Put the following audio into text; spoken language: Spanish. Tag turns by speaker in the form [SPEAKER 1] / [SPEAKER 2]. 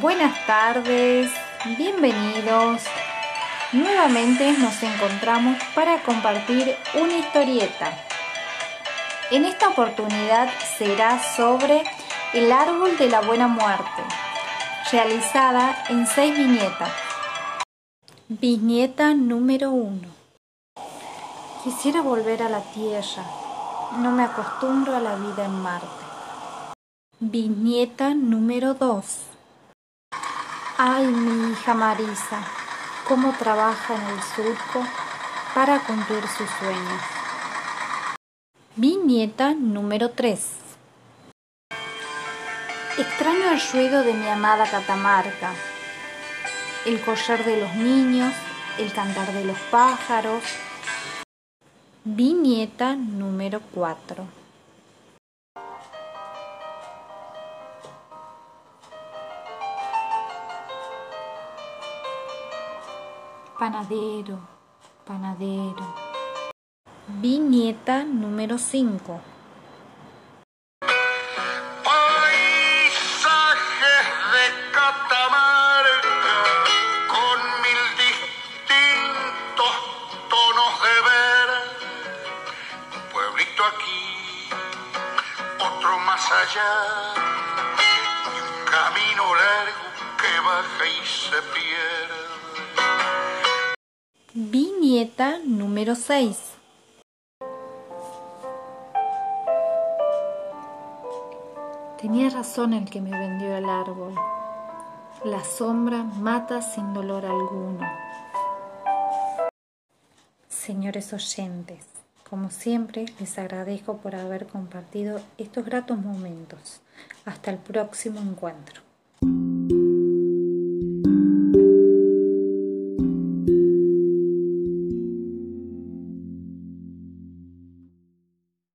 [SPEAKER 1] Buenas tardes, bienvenidos. Nuevamente nos encontramos para compartir una historieta. En esta oportunidad será sobre El árbol de la buena muerte, realizada en seis viñetas. Viñeta número 1. Quisiera volver a la tierra. No me acostumbro a la vida en Marte. Viñeta número 2. Ay, mi hija Marisa, cómo trabaja en el surco para cumplir sus sueños. Viñeta número 3. Extraño el ruido de mi amada Catamarca, el correr de los niños, el cantar de los pájaros. Viñeta número 4. Panadero, panadero. Viñeta número 5.
[SPEAKER 2] Paisajes de Catamarca con mil distintos tonos de ver. Un pueblito aquí, otro más allá. Y un camino largo que baja y se pierde.
[SPEAKER 1] Viñeta número 6. Tenía razón el que me vendió el árbol. La sombra mata sin dolor alguno. Señores oyentes, como siempre les agradezco por haber compartido estos gratos momentos. Hasta el próximo encuentro.